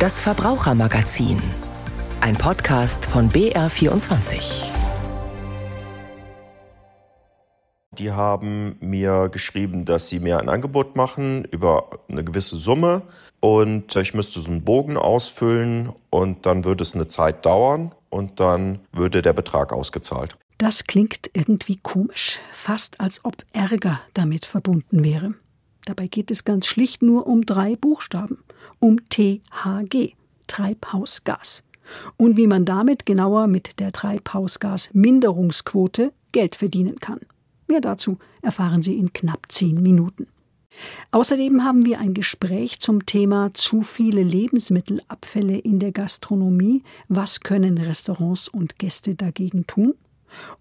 Das Verbrauchermagazin. Ein Podcast von BR24. Die haben mir geschrieben, dass sie mir ein Angebot machen über eine gewisse Summe und ich müsste so einen Bogen ausfüllen und dann würde es eine Zeit dauern und dann würde der Betrag ausgezahlt. Das klingt irgendwie komisch, fast als ob Ärger damit verbunden wäre. Dabei geht es ganz schlicht nur um drei Buchstaben, um THG, Treibhausgas. Und wie man damit genauer mit der Treibhausgasminderungsquote Geld verdienen kann. Mehr dazu erfahren Sie in knapp zehn Minuten. Außerdem haben wir ein Gespräch zum Thema zu viele Lebensmittelabfälle in der Gastronomie. Was können Restaurants und Gäste dagegen tun?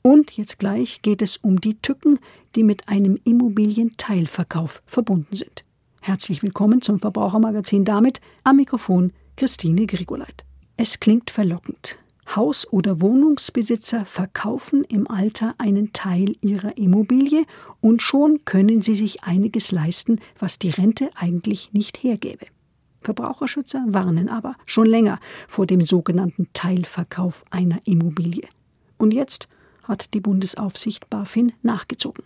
Und jetzt gleich geht es um die Tücken, die mit einem Immobilienteilverkauf verbunden sind. Herzlich willkommen zum Verbrauchermagazin damit am Mikrofon Christine Grigoleit. Es klingt verlockend. Haus- oder Wohnungsbesitzer verkaufen im Alter einen Teil ihrer Immobilie und schon können sie sich einiges leisten, was die Rente eigentlich nicht hergäbe. Verbraucherschützer warnen aber schon länger vor dem sogenannten Teilverkauf einer Immobilie. Und jetzt hat die Bundesaufsicht BaFin nachgezogen.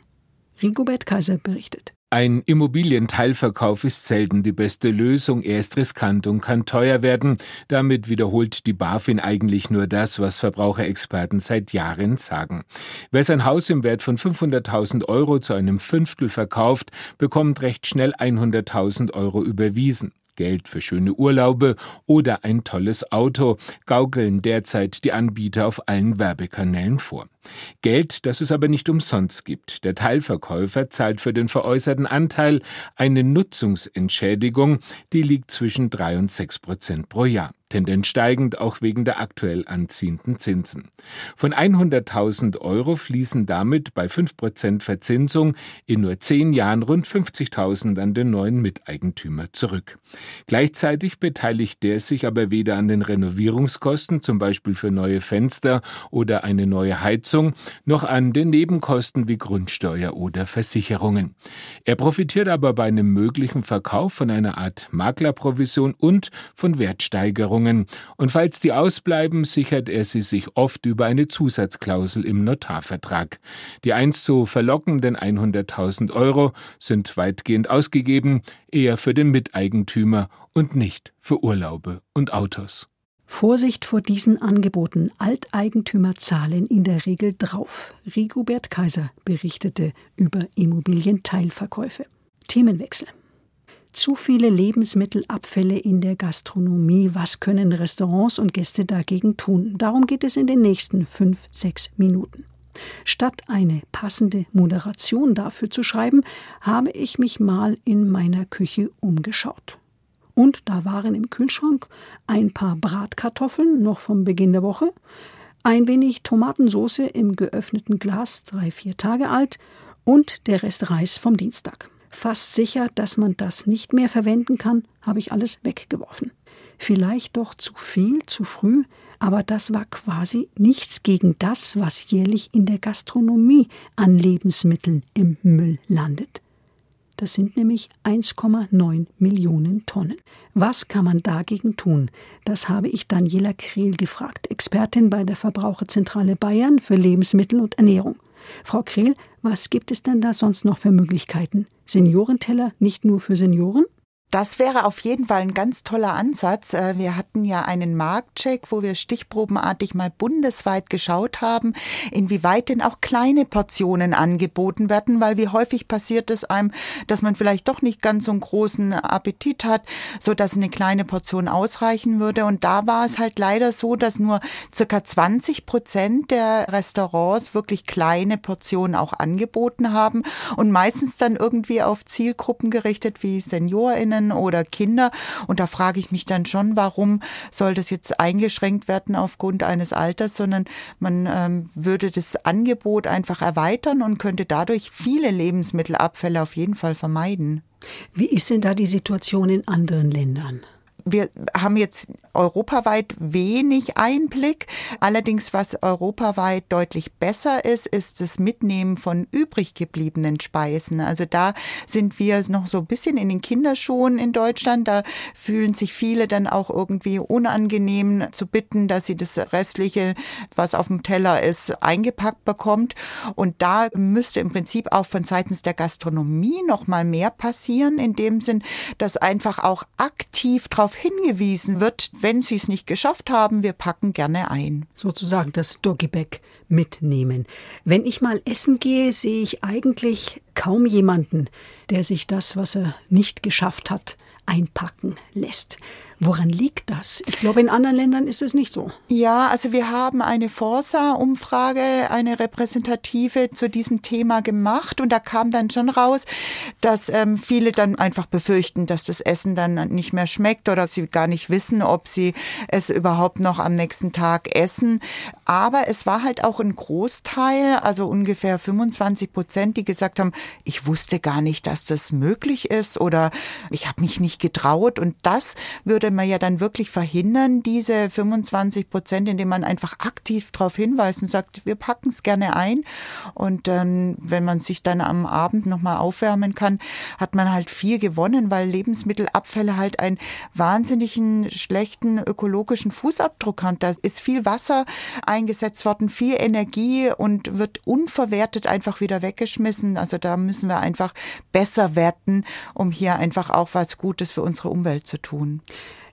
Rigobert Kaiser berichtet. Ein Immobilienteilverkauf ist selten die beste Lösung. Er ist riskant und kann teuer werden. Damit wiederholt die BaFin eigentlich nur das, was Verbraucherexperten seit Jahren sagen. Wer sein Haus im Wert von 500.000 Euro zu einem Fünftel verkauft, bekommt recht schnell 100.000 Euro überwiesen. Geld für schöne Urlaube oder ein tolles Auto gaukeln derzeit die Anbieter auf allen Werbekanälen vor. Geld, das es aber nicht umsonst gibt. Der Teilverkäufer zahlt für den veräußerten Anteil eine Nutzungsentschädigung, die liegt zwischen drei und sechs Prozent pro Jahr tendenz steigend auch wegen der aktuell anziehenden Zinsen. Von 100.000 Euro fließen damit bei 5% Verzinsung in nur zehn Jahren rund 50.000 an den neuen Miteigentümer zurück. Gleichzeitig beteiligt der sich aber weder an den Renovierungskosten, zum Beispiel für neue Fenster oder eine neue Heizung, noch an den Nebenkosten wie Grundsteuer oder Versicherungen. Er profitiert aber bei einem möglichen Verkauf von einer Art Maklerprovision und von Wertsteigerung Zahlungen, und falls die ausbleiben, sichert er sie sich oft über eine Zusatzklausel im Notarvertrag. Die einst so verlockenden 100.000 Euro sind weitgehend ausgegeben, eher für den Miteigentümer und nicht für Urlaube und Autos. Vorsicht vor diesen Angeboten. Alteigentümer zahlen in der Regel drauf. Rigobert Kaiser berichtete über Immobilienteilverkäufe. Themenwechsel zu viele Lebensmittelabfälle in der Gastronomie. Was können Restaurants und Gäste dagegen tun? Darum geht es in den nächsten fünf, sechs Minuten. Statt eine passende Moderation dafür zu schreiben, habe ich mich mal in meiner Küche umgeschaut. Und da waren im Kühlschrank ein paar Bratkartoffeln noch vom Beginn der Woche, ein wenig Tomatensauce im geöffneten Glas, drei, vier Tage alt, und der Rest Reis vom Dienstag fast sicher, dass man das nicht mehr verwenden kann, habe ich alles weggeworfen. Vielleicht doch zu viel, zu früh, aber das war quasi nichts gegen das, was jährlich in der Gastronomie an Lebensmitteln im Müll landet. Das sind nämlich 1,9 Millionen Tonnen. Was kann man dagegen tun? Das habe ich Daniela Krehl gefragt, Expertin bei der Verbraucherzentrale Bayern für Lebensmittel und Ernährung. Frau Krehl, was gibt es denn da sonst noch für Möglichkeiten? Seniorenteller nicht nur für Senioren? Das wäre auf jeden Fall ein ganz toller Ansatz. Äh, wir hatten ja einen Marktcheck, wo wir stichprobenartig mal bundesweit geschaut haben, inwieweit denn auch kleine Portionen angeboten werden, weil wie häufig passiert es einem, dass man vielleicht doch nicht ganz so einen großen Appetit hat, so dass eine kleine Portion ausreichen würde. Und da war es halt leider so, dass nur circa 20 Prozent der Restaurants wirklich kleine Portionen auch angeboten haben und meistens dann irgendwie auf Zielgruppen gerichtet wie SeniorInnen Erwachsenen oder Kinder. Und da frage ich mich dann schon, warum soll das jetzt eingeschränkt werden aufgrund eines Alters, sondern man ähm, würde das Angebot einfach erweitern und könnte dadurch viele Lebensmittelabfälle auf jeden Fall vermeiden. Wie ist denn da die Situation in anderen Ländern? Wir haben jetzt europaweit wenig Einblick. Allerdings, was europaweit deutlich besser ist, ist das Mitnehmen von übrig gebliebenen Speisen. Also da sind wir noch so ein bisschen in den Kinderschuhen in Deutschland. Da fühlen sich viele dann auch irgendwie unangenehm zu bitten, dass sie das restliche, was auf dem Teller ist, eingepackt bekommt. Und da müsste im Prinzip auch von seitens der Gastronomie noch mal mehr passieren, in dem Sinn, dass einfach auch aktiv darauf hingewiesen wird, wenn sie es nicht geschafft haben, wir packen gerne ein. Sozusagen das Doggyback mitnehmen. Wenn ich mal essen gehe, sehe ich eigentlich kaum jemanden, der sich das, was er nicht geschafft hat, einpacken lässt. Woran liegt das? Ich glaube, in anderen Ländern ist es nicht so. Ja, also wir haben eine Forsa-Umfrage, eine repräsentative zu diesem Thema gemacht und da kam dann schon raus, dass ähm, viele dann einfach befürchten, dass das Essen dann nicht mehr schmeckt oder sie gar nicht wissen, ob sie es überhaupt noch am nächsten Tag essen. Aber es war halt auch ein Großteil, also ungefähr 25 Prozent, die gesagt haben, ich wusste gar nicht, dass das möglich ist oder ich habe mich nicht getraut und das würde man ja dann wirklich verhindern, diese 25 Prozent, indem man einfach aktiv darauf hinweist und sagt, wir packen es gerne ein. Und dann, wenn man sich dann am Abend nochmal aufwärmen kann, hat man halt viel gewonnen, weil Lebensmittelabfälle halt einen wahnsinnigen schlechten ökologischen Fußabdruck haben. Da ist viel Wasser eingesetzt worden, viel Energie und wird unverwertet einfach wieder weggeschmissen. Also da müssen wir einfach besser werten, um hier einfach auch was Gutes für unsere Umwelt zu tun.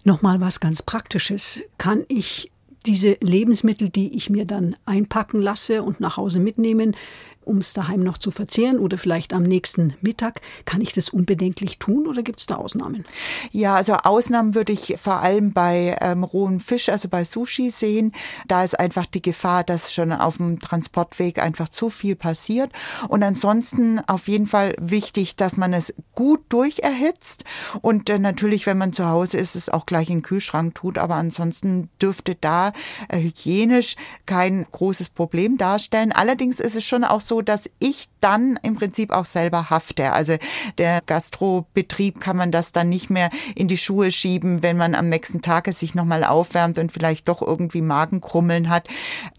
Nochmal was ganz Praktisches. Kann ich diese Lebensmittel, die ich mir dann einpacken lasse und nach Hause mitnehmen, um es daheim noch zu verzehren oder vielleicht am nächsten Mittag. Kann ich das unbedenklich tun oder gibt es da Ausnahmen? Ja, also Ausnahmen würde ich vor allem bei ähm, rohem Fisch, also bei Sushi sehen. Da ist einfach die Gefahr, dass schon auf dem Transportweg einfach zu viel passiert. Und ansonsten auf jeden Fall wichtig, dass man es gut durcherhitzt und äh, natürlich, wenn man zu Hause ist, es auch gleich in den Kühlschrank tut. Aber ansonsten dürfte da äh, hygienisch kein großes Problem darstellen. Allerdings ist es schon auch so, so, dass ich dann im Prinzip auch selber hafte. Also der Gastrobetrieb kann man das dann nicht mehr in die Schuhe schieben, wenn man am nächsten Tag es sich nochmal aufwärmt und vielleicht doch irgendwie Magenkrummeln hat,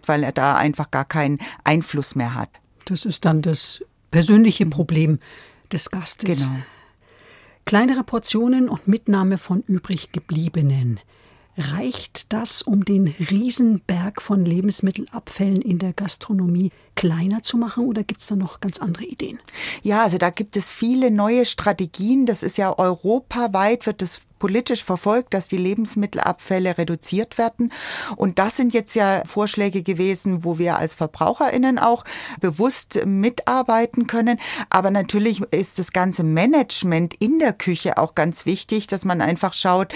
weil er da einfach gar keinen Einfluss mehr hat. Das ist dann das persönliche Problem des Gastes. Genau. Kleinere Portionen und Mitnahme von übrig gebliebenen. Reicht das, um den Riesenberg von Lebensmittelabfällen in der Gastronomie kleiner zu machen oder gibt es da noch ganz andere Ideen? Ja, also da gibt es viele neue Strategien. Das ist ja europaweit, wird das politisch verfolgt, dass die Lebensmittelabfälle reduziert werden. Und das sind jetzt ja Vorschläge gewesen, wo wir als Verbraucherinnen auch bewusst mitarbeiten können. Aber natürlich ist das ganze Management in der Küche auch ganz wichtig, dass man einfach schaut,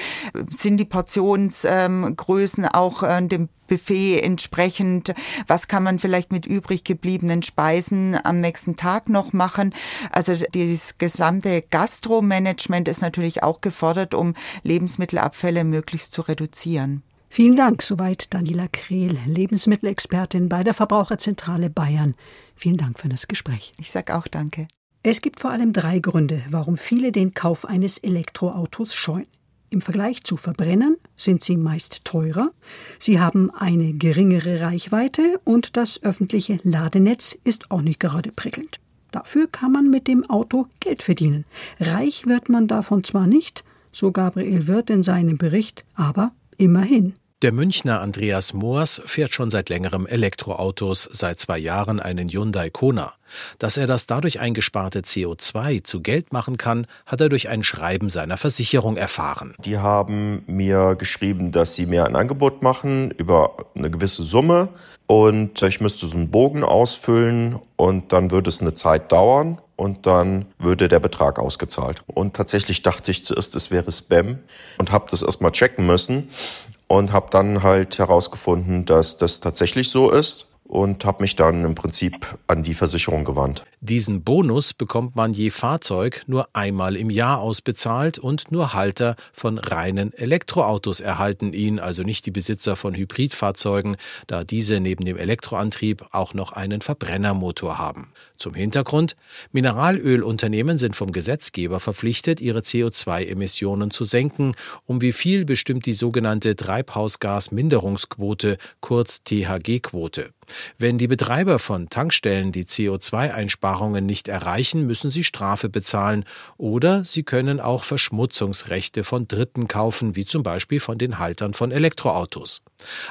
sind die Portionsgrößen auch äh, dem Buffet entsprechend, was kann man vielleicht mit übrig gebliebenen Speisen am nächsten Tag noch machen. Also dieses gesamte Gastromanagement ist natürlich auch gefordert, um Lebensmittelabfälle möglichst zu reduzieren. Vielen Dank, soweit Daniela Krehl, Lebensmittelexpertin bei der Verbraucherzentrale Bayern. Vielen Dank für das Gespräch. Ich sage auch danke. Es gibt vor allem drei Gründe, warum viele den Kauf eines Elektroautos scheuen. Im Vergleich zu Verbrennern sind sie meist teurer, sie haben eine geringere Reichweite und das öffentliche Ladenetz ist auch nicht gerade prickelnd. Dafür kann man mit dem Auto Geld verdienen. Reich wird man davon zwar nicht, so Gabriel Wirth in seinem Bericht, aber immerhin. Der Münchner Andreas Moors fährt schon seit längerem Elektroautos, seit zwei Jahren einen Hyundai Kona. Dass er das dadurch eingesparte CO2 zu Geld machen kann, hat er durch ein Schreiben seiner Versicherung erfahren. Die haben mir geschrieben, dass sie mir ein Angebot machen über eine gewisse Summe und ich müsste so einen Bogen ausfüllen und dann würde es eine Zeit dauern und dann würde der Betrag ausgezahlt. Und tatsächlich dachte ich zuerst, es wäre Spam und habe das erstmal checken müssen und habe dann halt herausgefunden, dass das tatsächlich so ist und habe mich dann im Prinzip an die Versicherung gewandt. Diesen Bonus bekommt man je Fahrzeug nur einmal im Jahr ausbezahlt und nur Halter von reinen Elektroautos erhalten ihn, also nicht die Besitzer von Hybridfahrzeugen, da diese neben dem Elektroantrieb auch noch einen Verbrennermotor haben. Zum Hintergrund, Mineralölunternehmen sind vom Gesetzgeber verpflichtet, ihre CO2-Emissionen zu senken. Um wie viel bestimmt die sogenannte Treibhausgasminderungsquote, kurz THG-Quote. Wenn die Betreiber von Tankstellen die CO2-Einsparungen nicht erreichen, müssen sie Strafe bezahlen oder sie können auch Verschmutzungsrechte von Dritten kaufen, wie zum Beispiel von den Haltern von Elektroautos.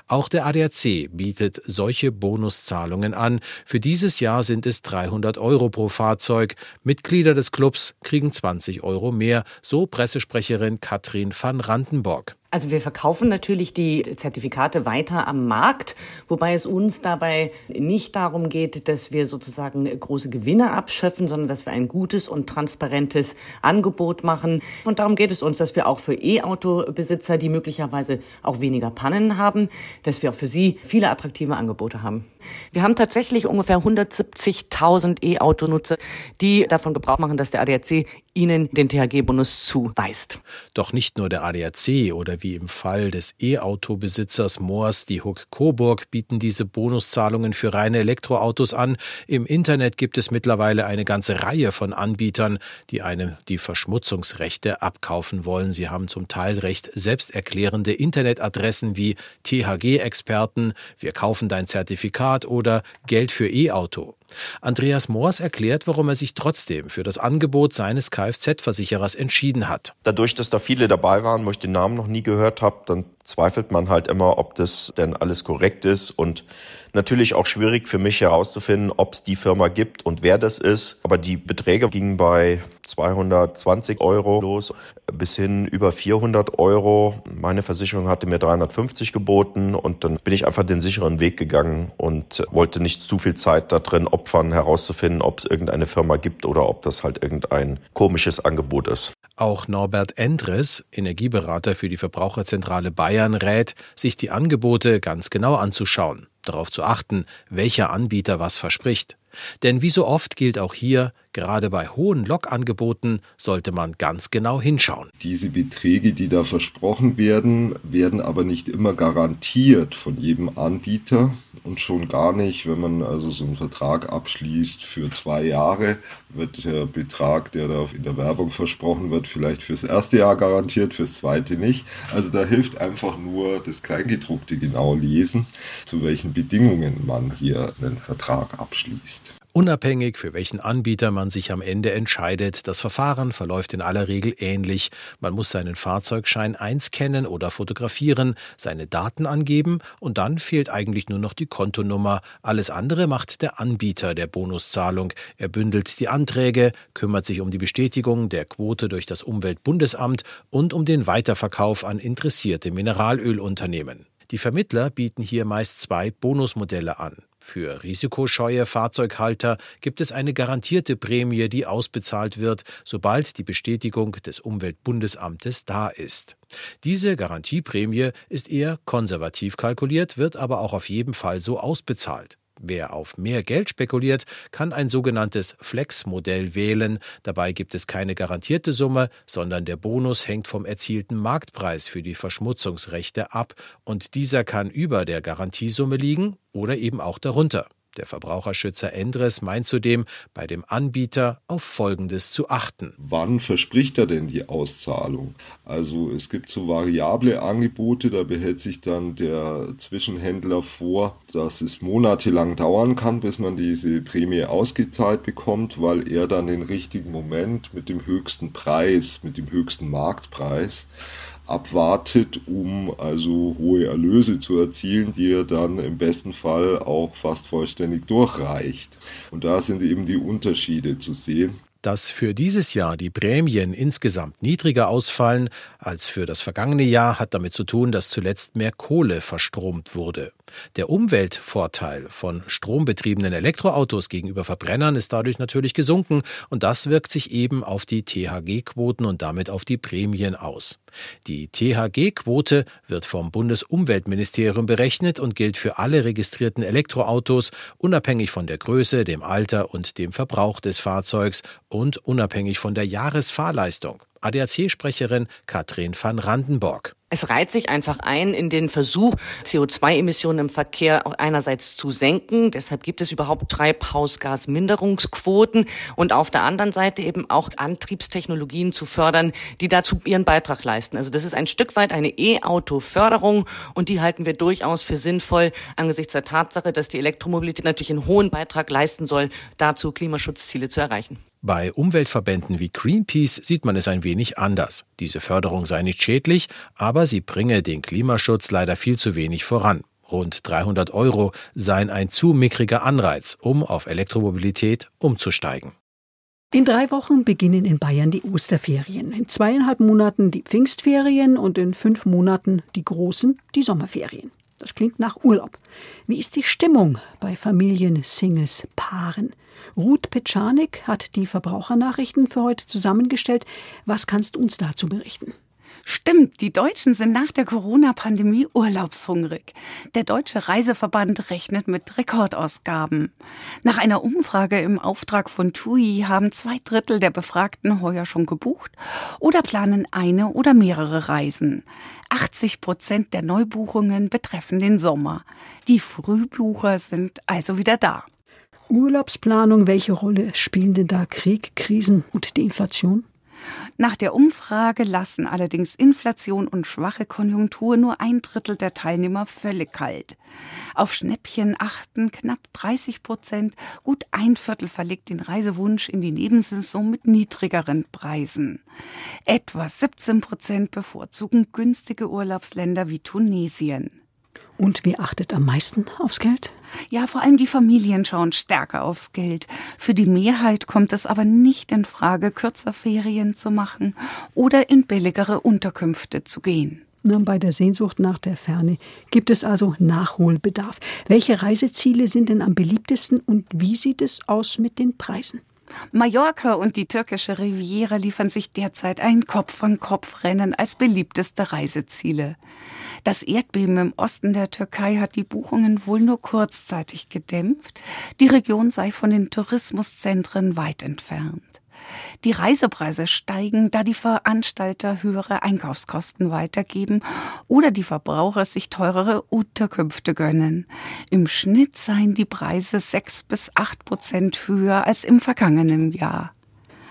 Auch der ADAC bietet solche Bonuszahlungen an. Für dieses Jahr sind es 300 Euro pro Fahrzeug. Mitglieder des Clubs kriegen 20 Euro mehr, so Pressesprecherin Katrin van Randenborg. Also wir verkaufen natürlich die Zertifikate weiter am Markt, wobei es uns dabei nicht darum geht, dass wir sozusagen große Gewinne abschöpfen, sondern dass wir ein gutes und transparentes Angebot machen. Und darum geht es uns, dass wir auch für E-Auto-Besitzer, die möglicherweise auch weniger Pannen haben, dass wir auch für sie viele attraktive Angebote haben. Wir haben tatsächlich ungefähr 170.000 E-Auto-Nutzer, die davon Gebrauch machen, dass der ADAC ihnen den THG-Bonus zuweist. Doch nicht nur der ADAC oder wie im Fall des E-Auto-Besitzers Moors die Huck Coburg bieten diese Bonuszahlungen für reine Elektroautos an. Im Internet gibt es mittlerweile eine ganze Reihe von Anbietern, die einem die Verschmutzungsrechte abkaufen wollen. Sie haben zum Teil recht selbsterklärende Internetadressen wie THG-Experten, wir kaufen dein Zertifikat oder Geld für E-Auto. Andreas Moors erklärt, warum er sich trotzdem für das Angebot seines Kfz-Versicherers entschieden hat. Dadurch, dass da viele dabei waren, wo ich den Namen noch nie gehört habe, dann zweifelt man halt immer, ob das denn alles korrekt ist und natürlich auch schwierig für mich herauszufinden, ob es die Firma gibt und wer das ist. Aber die Beträge gingen bei 220 Euro los bis hin über 400 Euro. Meine Versicherung hatte mir 350 geboten und dann bin ich einfach den sicheren Weg gegangen und wollte nicht zu viel Zeit da drin opfern, herauszufinden, ob es irgendeine Firma gibt oder ob das halt irgendein komisches Angebot ist. Auch Norbert Endres, Energieberater für die Verbraucherzentrale Bayern, rät, sich die Angebote ganz genau anzuschauen, darauf zu achten, welcher Anbieter was verspricht. Denn wie so oft gilt auch hier, gerade bei hohen Lokangeboten sollte man ganz genau hinschauen. Diese Beträge, die da versprochen werden, werden aber nicht immer garantiert von jedem Anbieter und schon gar nicht, wenn man also so einen Vertrag abschließt für zwei Jahre, wird der Betrag, der da in der Werbung versprochen wird, vielleicht fürs erste Jahr garantiert, fürs zweite nicht. Also da hilft einfach nur das Kleingedruckte genau lesen, zu welchen Bedingungen man hier einen Vertrag abschließt. Unabhängig, für welchen Anbieter man sich am Ende entscheidet, das Verfahren verläuft in aller Regel ähnlich. Man muss seinen Fahrzeugschein einscannen oder fotografieren, seine Daten angeben und dann fehlt eigentlich nur noch die Kontonummer. Alles andere macht der Anbieter der Bonuszahlung. Er bündelt die Anträge, kümmert sich um die Bestätigung der Quote durch das Umweltbundesamt und um den Weiterverkauf an interessierte Mineralölunternehmen. Die Vermittler bieten hier meist zwei Bonusmodelle an. Für risikoscheue Fahrzeughalter gibt es eine garantierte Prämie, die ausbezahlt wird, sobald die Bestätigung des Umweltbundesamtes da ist. Diese Garantieprämie ist eher konservativ kalkuliert, wird aber auch auf jeden Fall so ausbezahlt. Wer auf mehr Geld spekuliert, kann ein sogenanntes Flex-Modell wählen. Dabei gibt es keine garantierte Summe, sondern der Bonus hängt vom erzielten Marktpreis für die Verschmutzungsrechte ab und dieser kann über der Garantiesumme liegen oder eben auch darunter. Der Verbraucherschützer Endres meint zudem, bei dem Anbieter auf Folgendes zu achten. Wann verspricht er denn die Auszahlung? Also es gibt so variable Angebote, da behält sich dann der Zwischenhändler vor, dass es monatelang dauern kann, bis man diese Prämie ausgezahlt bekommt, weil er dann den richtigen Moment mit dem höchsten Preis, mit dem höchsten Marktpreis abwartet, um also hohe Erlöse zu erzielen, die er dann im besten Fall auch fast vollständig durchreicht. Und da sind eben die Unterschiede zu sehen. Dass für dieses Jahr die Prämien insgesamt niedriger ausfallen als für das vergangene Jahr, hat damit zu tun, dass zuletzt mehr Kohle verstromt wurde. Der Umweltvorteil von strombetriebenen Elektroautos gegenüber Verbrennern ist dadurch natürlich gesunken und das wirkt sich eben auf die THG-Quoten und damit auf die Prämien aus. Die THG-Quote wird vom Bundesumweltministerium berechnet und gilt für alle registrierten Elektroautos, unabhängig von der Größe, dem Alter und dem Verbrauch des Fahrzeugs und unabhängig von der Jahresfahrleistung. ADAC-Sprecherin Katrin van Randenborg. Es reiht sich einfach ein in den Versuch, CO2-Emissionen im Verkehr einerseits zu senken. Deshalb gibt es überhaupt Treibhausgasminderungsquoten und auf der anderen Seite eben auch Antriebstechnologien zu fördern, die dazu ihren Beitrag leisten. Also das ist ein Stück weit eine E-Auto-Förderung und die halten wir durchaus für sinnvoll angesichts der Tatsache, dass die Elektromobilität natürlich einen hohen Beitrag leisten soll, dazu Klimaschutzziele zu erreichen. Bei Umweltverbänden wie Greenpeace sieht man es ein wenig anders. Diese Förderung sei nicht schädlich, aber sie bringe den Klimaschutz leider viel zu wenig voran. Rund 300 Euro seien ein zu mickriger Anreiz, um auf Elektromobilität umzusteigen. In drei Wochen beginnen in Bayern die Osterferien, in zweieinhalb Monaten die Pfingstferien und in fünf Monaten die großen, die Sommerferien. Das klingt nach Urlaub. Wie ist die Stimmung bei Familien, Singles, Paaren? Ruth Petschanik hat die Verbrauchernachrichten für heute zusammengestellt. Was kannst du uns dazu berichten? Stimmt, die Deutschen sind nach der Corona-Pandemie urlaubshungrig. Der Deutsche Reiseverband rechnet mit Rekordausgaben. Nach einer Umfrage im Auftrag von TUI haben zwei Drittel der Befragten heuer schon gebucht oder planen eine oder mehrere Reisen. 80 Prozent der Neubuchungen betreffen den Sommer. Die Frühbucher sind also wieder da. Urlaubsplanung, welche Rolle spielen denn da Krieg, Krisen und die Inflation? Nach der Umfrage lassen allerdings Inflation und schwache Konjunktur nur ein Drittel der Teilnehmer völlig kalt. Auf Schnäppchen achten knapp 30 Prozent, gut ein Viertel verlegt den Reisewunsch in die Nebensaison mit niedrigeren Preisen. Etwa 17 Prozent bevorzugen günstige Urlaubsländer wie Tunesien. Und wer achtet am meisten aufs Geld? Ja, vor allem die Familien schauen stärker aufs Geld. Für die Mehrheit kommt es aber nicht in Frage, kürzer Ferien zu machen oder in billigere Unterkünfte zu gehen. Bei der Sehnsucht nach der Ferne gibt es also Nachholbedarf. Welche Reiseziele sind denn am beliebtesten und wie sieht es aus mit den Preisen? Mallorca und die türkische Riviera liefern sich derzeit ein Kopf-an-Kopf-Rennen als beliebteste Reiseziele. Das Erdbeben im Osten der Türkei hat die Buchungen wohl nur kurzzeitig gedämpft. Die Region sei von den Tourismuszentren weit entfernt. Die Reisepreise steigen, da die Veranstalter höhere Einkaufskosten weitergeben oder die Verbraucher sich teurere Unterkünfte gönnen. Im Schnitt seien die Preise sechs bis acht Prozent höher als im vergangenen Jahr.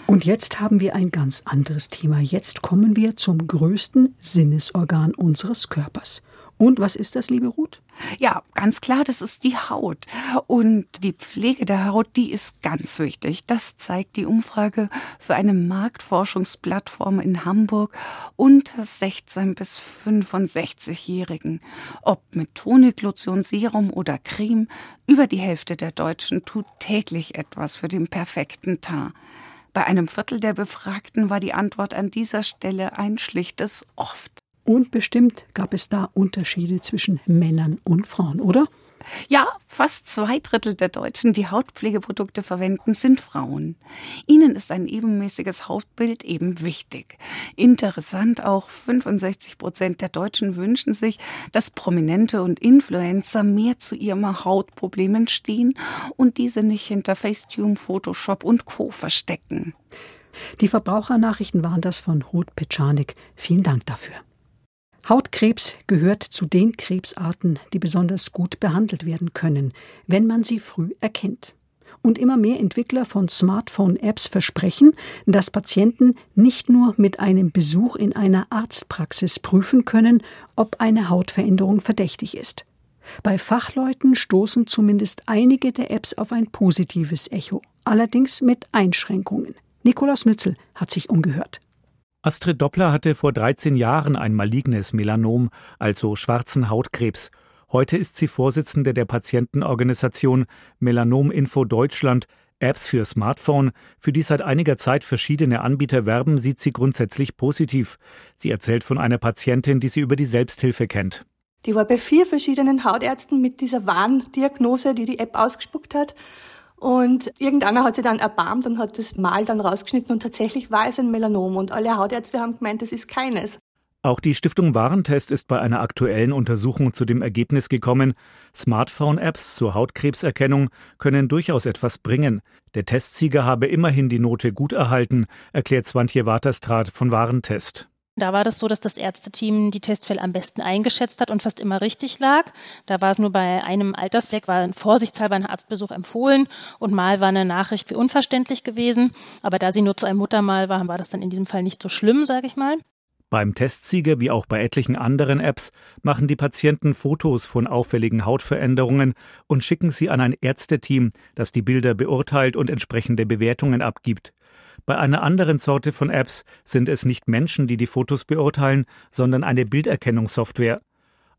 Und jetzt haben wir ein ganz anderes Thema. Jetzt kommen wir zum größten Sinnesorgan unseres Körpers. Und was ist das, liebe Ruth? Ja, ganz klar, das ist die Haut. Und die Pflege der Haut, die ist ganz wichtig. Das zeigt die Umfrage für eine Marktforschungsplattform in Hamburg unter 16 bis 65-Jährigen. Ob mit Tonik, Lotion, Serum oder Creme, über die Hälfte der Deutschen tut täglich etwas für den perfekten Teint. Bei einem Viertel der Befragten war die Antwort an dieser Stelle ein schlichtes oft. Und bestimmt gab es da Unterschiede zwischen Männern und Frauen, oder? Ja, fast zwei Drittel der Deutschen, die Hautpflegeprodukte verwenden, sind Frauen. Ihnen ist ein ebenmäßiges Hautbild eben wichtig. Interessant auch, 65 Prozent der Deutschen wünschen sich, dass Prominente und Influencer mehr zu ihren Hautproblemen stehen und diese nicht hinter Facetune, Photoshop und Co. verstecken. Die Verbrauchernachrichten waren das von Ruth Petschanik. Vielen Dank dafür. Hautkrebs gehört zu den Krebsarten, die besonders gut behandelt werden können, wenn man sie früh erkennt. Und immer mehr Entwickler von Smartphone-Apps versprechen, dass Patienten nicht nur mit einem Besuch in einer Arztpraxis prüfen können, ob eine Hautveränderung verdächtig ist. Bei Fachleuten stoßen zumindest einige der Apps auf ein positives Echo, allerdings mit Einschränkungen. Nikolaus Nützel hat sich umgehört. Astrid Doppler hatte vor 13 Jahren ein malignes Melanom, also schwarzen Hautkrebs. Heute ist sie Vorsitzende der Patientenorganisation Melanom Info Deutschland, Apps für Smartphone, für die seit einiger Zeit verschiedene Anbieter werben, sieht sie grundsätzlich positiv. Sie erzählt von einer Patientin, die sie über die Selbsthilfe kennt. Die war bei vier verschiedenen Hautärzten mit dieser Warndiagnose, die die App ausgespuckt hat. Und irgendeiner hat sie dann erbarmt und hat das Mal dann rausgeschnitten und tatsächlich war es ein Melanom und alle Hautärzte haben gemeint, es ist keines. Auch die Stiftung Warentest ist bei einer aktuellen Untersuchung zu dem Ergebnis gekommen, Smartphone-Apps zur Hautkrebserkennung können durchaus etwas bringen. Der Testsieger habe immerhin die Note gut erhalten, erklärt Swantje Waterstraat von Warentest. Da war das so, dass das Ärzteteam die Testfälle am besten eingeschätzt hat und fast immer richtig lag. Da war es nur bei einem Altersfleck, war ein vorsichtshalber ein Arztbesuch empfohlen und mal war eine Nachricht wie unverständlich gewesen. Aber da sie nur zu einem Muttermal war, war das dann in diesem Fall nicht so schlimm, sage ich mal. Beim Testsieger wie auch bei etlichen anderen Apps machen die Patienten Fotos von auffälligen Hautveränderungen und schicken sie an ein Ärzteteam, das die Bilder beurteilt und entsprechende Bewertungen abgibt. Bei einer anderen Sorte von Apps sind es nicht Menschen, die die Fotos beurteilen, sondern eine Bilderkennungssoftware.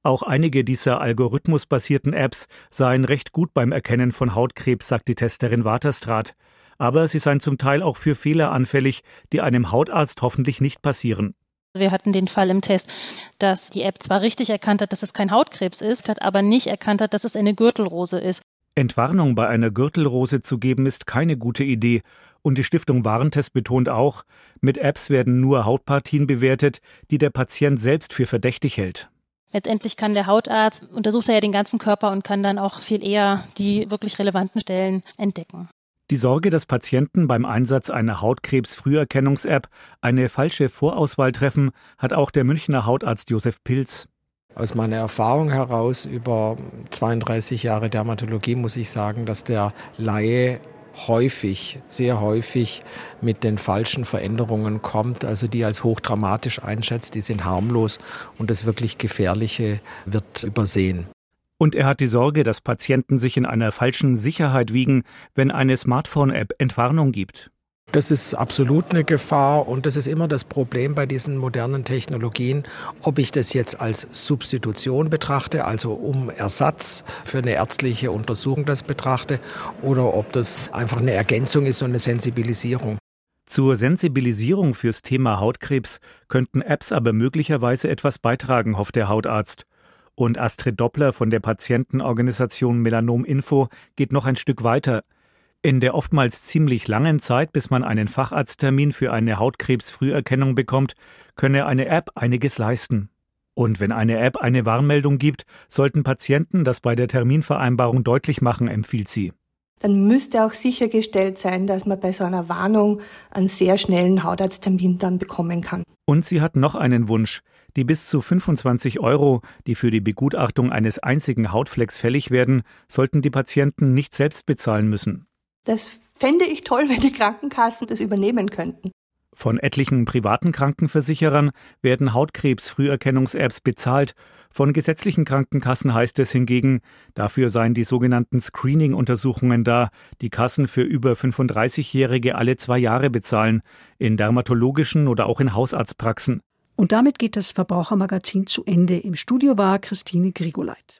Auch einige dieser algorithmusbasierten Apps seien recht gut beim Erkennen von Hautkrebs, sagt die Testerin Waterstraat. Aber sie seien zum Teil auch für Fehler anfällig, die einem Hautarzt hoffentlich nicht passieren. Wir hatten den Fall im Test, dass die App zwar richtig erkannt hat, dass es kein Hautkrebs ist, hat aber nicht erkannt hat, dass es eine Gürtelrose ist. Entwarnung bei einer Gürtelrose zu geben, ist keine gute Idee. Und die Stiftung Warentest betont auch, mit Apps werden nur Hautpartien bewertet, die der Patient selbst für verdächtig hält. Letztendlich kann der Hautarzt, untersucht er ja den ganzen Körper und kann dann auch viel eher die wirklich relevanten Stellen entdecken. Die Sorge, dass Patienten beim Einsatz einer Hautkrebs-Früherkennungs-App eine falsche Vorauswahl treffen, hat auch der Münchner Hautarzt Josef Pilz. Aus meiner Erfahrung heraus über 32 Jahre Dermatologie muss ich sagen, dass der Laie häufig, sehr häufig mit den falschen Veränderungen kommt, also die als hochdramatisch einschätzt, die sind harmlos und das wirklich Gefährliche wird übersehen. Und er hat die Sorge, dass Patienten sich in einer falschen Sicherheit wiegen, wenn eine Smartphone-App Entwarnung gibt. Das ist absolut eine Gefahr und das ist immer das Problem bei diesen modernen Technologien, ob ich das jetzt als Substitution betrachte, also um Ersatz für eine ärztliche Untersuchung das betrachte, oder ob das einfach eine Ergänzung ist und eine Sensibilisierung. Zur Sensibilisierung fürs Thema Hautkrebs könnten Apps aber möglicherweise etwas beitragen, hofft der Hautarzt. Und Astrid Doppler von der Patientenorganisation Melanom Info geht noch ein Stück weiter. In der oftmals ziemlich langen Zeit, bis man einen Facharzttermin für eine Hautkrebsfrüherkennung bekommt, könne eine App einiges leisten. Und wenn eine App eine Warnmeldung gibt, sollten Patienten das bei der Terminvereinbarung deutlich machen, empfiehlt sie. Dann müsste auch sichergestellt sein, dass man bei so einer Warnung einen sehr schnellen Hautarzttermin dann bekommen kann. Und sie hat noch einen Wunsch. Die bis zu 25 Euro, die für die Begutachtung eines einzigen Hautflecks fällig werden, sollten die Patienten nicht selbst bezahlen müssen. Das fände ich toll, wenn die Krankenkassen das übernehmen könnten. Von etlichen privaten Krankenversicherern werden Hautkrebs-Früherkennungs-Apps bezahlt. Von gesetzlichen Krankenkassen heißt es hingegen, dafür seien die sogenannten Screening-Untersuchungen da, die Kassen für über 35-Jährige alle zwei Jahre bezahlen, in dermatologischen oder auch in Hausarztpraxen. Und damit geht das Verbrauchermagazin zu Ende. Im Studio war Christine Grigoleit.